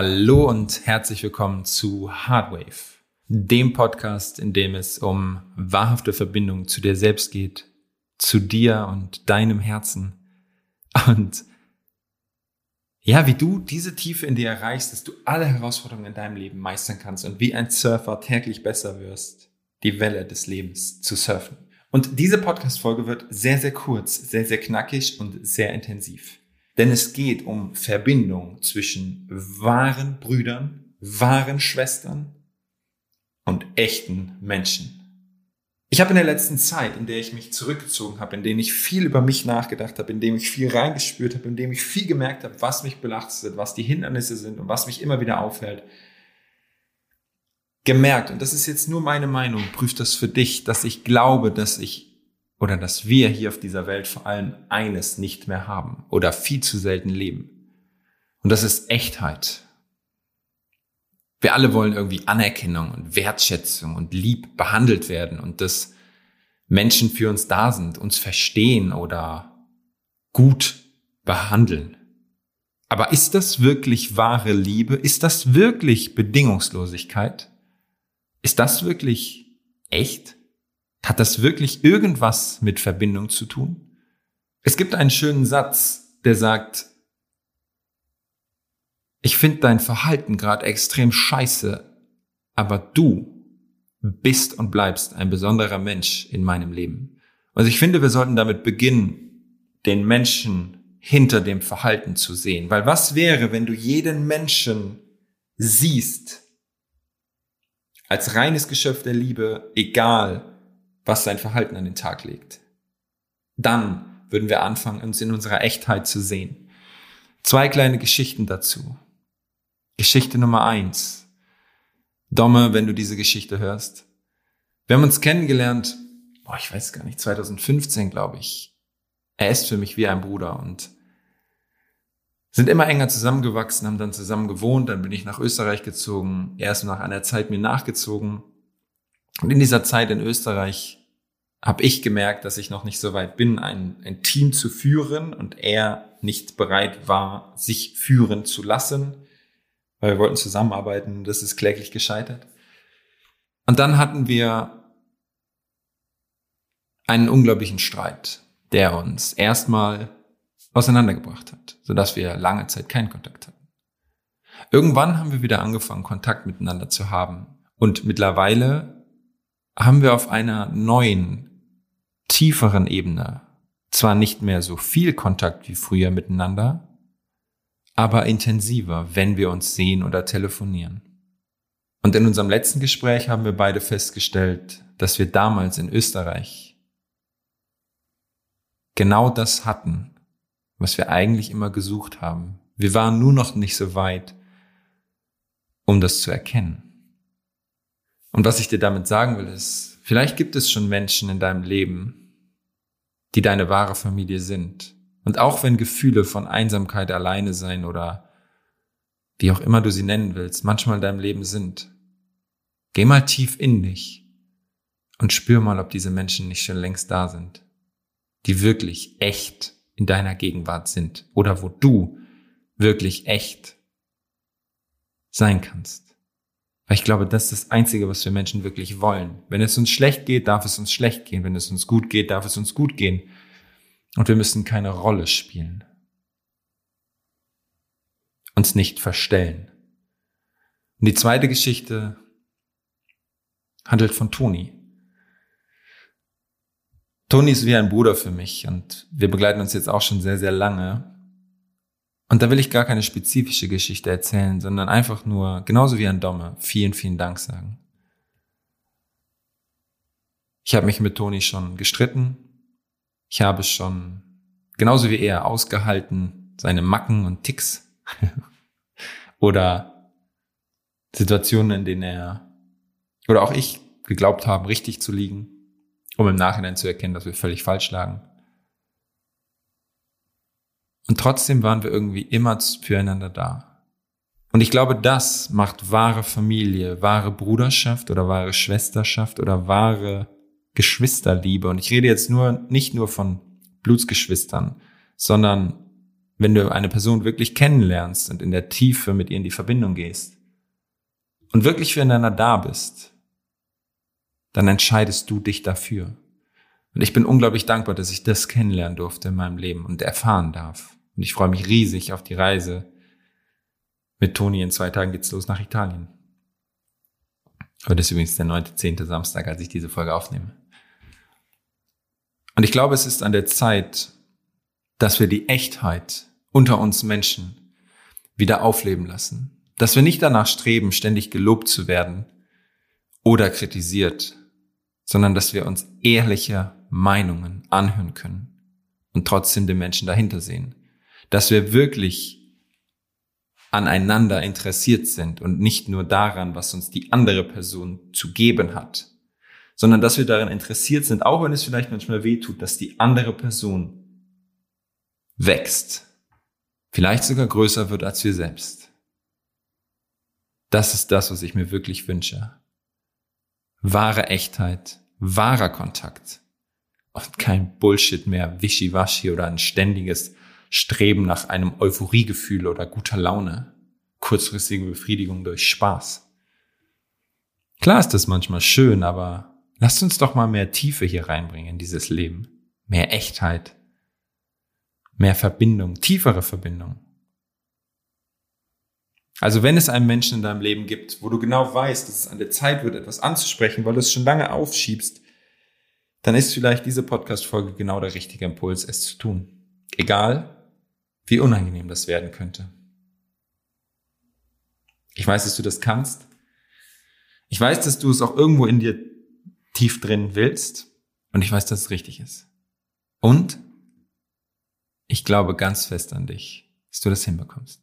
Hallo und herzlich willkommen zu Hardwave, dem Podcast, in dem es um wahrhafte Verbindung zu dir selbst geht, zu dir und deinem Herzen und ja, wie du diese Tiefe in dir erreichst, dass du alle Herausforderungen in deinem Leben meistern kannst und wie ein Surfer täglich besser wirst, die Welle des Lebens zu surfen. Und diese Podcast-Folge wird sehr, sehr kurz, sehr, sehr knackig und sehr intensiv. Denn es geht um Verbindung zwischen wahren Brüdern, wahren Schwestern und echten Menschen. Ich habe in der letzten Zeit, in der ich mich zurückgezogen habe, in der ich viel über mich nachgedacht habe, in dem ich viel reingespürt habe, in dem ich viel gemerkt habe, was mich belastet, was die Hindernisse sind und was mich immer wieder aufhält, gemerkt, und das ist jetzt nur meine Meinung, prüft das für dich, dass ich glaube, dass ich oder dass wir hier auf dieser Welt vor allem eines nicht mehr haben oder viel zu selten leben. Und das ist Echtheit. Wir alle wollen irgendwie Anerkennung und Wertschätzung und lieb behandelt werden und dass Menschen für uns da sind, uns verstehen oder gut behandeln. Aber ist das wirklich wahre Liebe? Ist das wirklich Bedingungslosigkeit? Ist das wirklich echt? Hat das wirklich irgendwas mit Verbindung zu tun? Es gibt einen schönen Satz, der sagt, ich finde dein Verhalten gerade extrem scheiße, aber du bist und bleibst ein besonderer Mensch in meinem Leben. Also ich finde, wir sollten damit beginnen, den Menschen hinter dem Verhalten zu sehen. Weil was wäre, wenn du jeden Menschen siehst als reines Geschöpf der Liebe, egal was sein Verhalten an den Tag legt. Dann würden wir anfangen, uns in unserer Echtheit zu sehen. Zwei kleine Geschichten dazu. Geschichte Nummer eins. Domme, wenn du diese Geschichte hörst. Wir haben uns kennengelernt, boah, ich weiß gar nicht, 2015, glaube ich. Er ist für mich wie ein Bruder und sind immer enger zusammengewachsen, haben dann zusammen gewohnt, dann bin ich nach Österreich gezogen, er ist nach einer Zeit mir nachgezogen. Und in dieser Zeit in Österreich habe ich gemerkt, dass ich noch nicht so weit bin, ein, ein Team zu führen und er nicht bereit war, sich führen zu lassen, weil wir wollten zusammenarbeiten. Das ist kläglich gescheitert. Und dann hatten wir einen unglaublichen Streit, der uns erstmal auseinandergebracht hat, sodass wir lange Zeit keinen Kontakt hatten. Irgendwann haben wir wieder angefangen, Kontakt miteinander zu haben. Und mittlerweile haben wir auf einer neuen tieferen Ebene zwar nicht mehr so viel Kontakt wie früher miteinander, aber intensiver, wenn wir uns sehen oder telefonieren. Und in unserem letzten Gespräch haben wir beide festgestellt, dass wir damals in Österreich genau das hatten, was wir eigentlich immer gesucht haben. Wir waren nur noch nicht so weit, um das zu erkennen. Und was ich dir damit sagen will, ist, vielleicht gibt es schon Menschen in deinem Leben, die deine wahre Familie sind. Und auch wenn Gefühle von Einsamkeit, alleine sein oder wie auch immer du sie nennen willst, manchmal in deinem Leben sind, geh mal tief in dich und spür mal, ob diese Menschen nicht schon längst da sind, die wirklich echt in deiner Gegenwart sind oder wo du wirklich echt sein kannst. Weil ich glaube, das ist das Einzige, was wir Menschen wirklich wollen. Wenn es uns schlecht geht, darf es uns schlecht gehen. Wenn es uns gut geht, darf es uns gut gehen. Und wir müssen keine Rolle spielen. Uns nicht verstellen. Und die zweite Geschichte handelt von Toni. Toni ist wie ein Bruder für mich und wir begleiten uns jetzt auch schon sehr, sehr lange. Und da will ich gar keine spezifische Geschichte erzählen, sondern einfach nur, genauso wie ein Domme, vielen, vielen Dank sagen. Ich habe mich mit Toni schon gestritten. Ich habe schon, genauso wie er, ausgehalten, seine Macken und Ticks. oder Situationen, in denen er, oder auch ich, geglaubt haben, richtig zu liegen, um im Nachhinein zu erkennen, dass wir völlig falsch lagen. Und trotzdem waren wir irgendwie immer füreinander da. Und ich glaube, das macht wahre Familie, wahre Bruderschaft oder wahre Schwesterschaft oder wahre Geschwisterliebe. Und ich rede jetzt nur, nicht nur von Blutsgeschwistern, sondern wenn du eine Person wirklich kennenlernst und in der Tiefe mit ihr in die Verbindung gehst und wirklich füreinander da bist, dann entscheidest du dich dafür. Und ich bin unglaublich dankbar, dass ich das kennenlernen durfte in meinem Leben und erfahren darf. Und ich freue mich riesig auf die Reise. Mit Toni in zwei Tagen geht's los nach Italien. Heute ist übrigens der neunte, zehnte Samstag, als ich diese Folge aufnehme. Und ich glaube, es ist an der Zeit, dass wir die Echtheit unter uns Menschen wieder aufleben lassen. Dass wir nicht danach streben, ständig gelobt zu werden oder kritisiert, sondern dass wir uns ehrliche Meinungen anhören können und trotzdem den Menschen dahinter sehen. Dass wir wirklich aneinander interessiert sind und nicht nur daran, was uns die andere Person zu geben hat, sondern dass wir daran interessiert sind, auch wenn es vielleicht manchmal weh tut, dass die andere Person wächst, vielleicht sogar größer wird als wir selbst. Das ist das, was ich mir wirklich wünsche. Wahre Echtheit, wahrer Kontakt und kein Bullshit mehr, Wischiwaschi oder ein ständiges Streben nach einem Euphoriegefühl oder guter Laune, kurzfristige Befriedigung durch Spaß. Klar ist das manchmal schön, aber lasst uns doch mal mehr Tiefe hier reinbringen in dieses Leben. Mehr Echtheit, mehr Verbindung, tiefere Verbindung. Also wenn es einen Menschen in deinem Leben gibt, wo du genau weißt, dass es an der Zeit wird, etwas anzusprechen, weil du es schon lange aufschiebst, dann ist vielleicht diese Podcast-Folge genau der richtige Impuls, es zu tun. Egal, wie unangenehm das werden könnte. Ich weiß, dass du das kannst. Ich weiß, dass du es auch irgendwo in dir tief drin willst. Und ich weiß, dass es richtig ist. Und ich glaube ganz fest an dich, dass du das hinbekommst.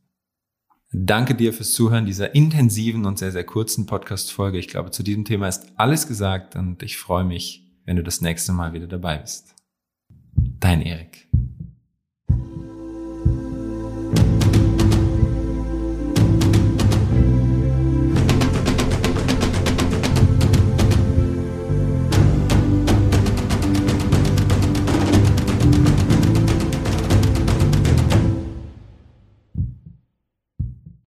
Danke dir fürs Zuhören dieser intensiven und sehr, sehr kurzen Podcast-Folge. Ich glaube, zu diesem Thema ist alles gesagt und ich freue mich, wenn du das nächste Mal wieder dabei bist. Dein Erik.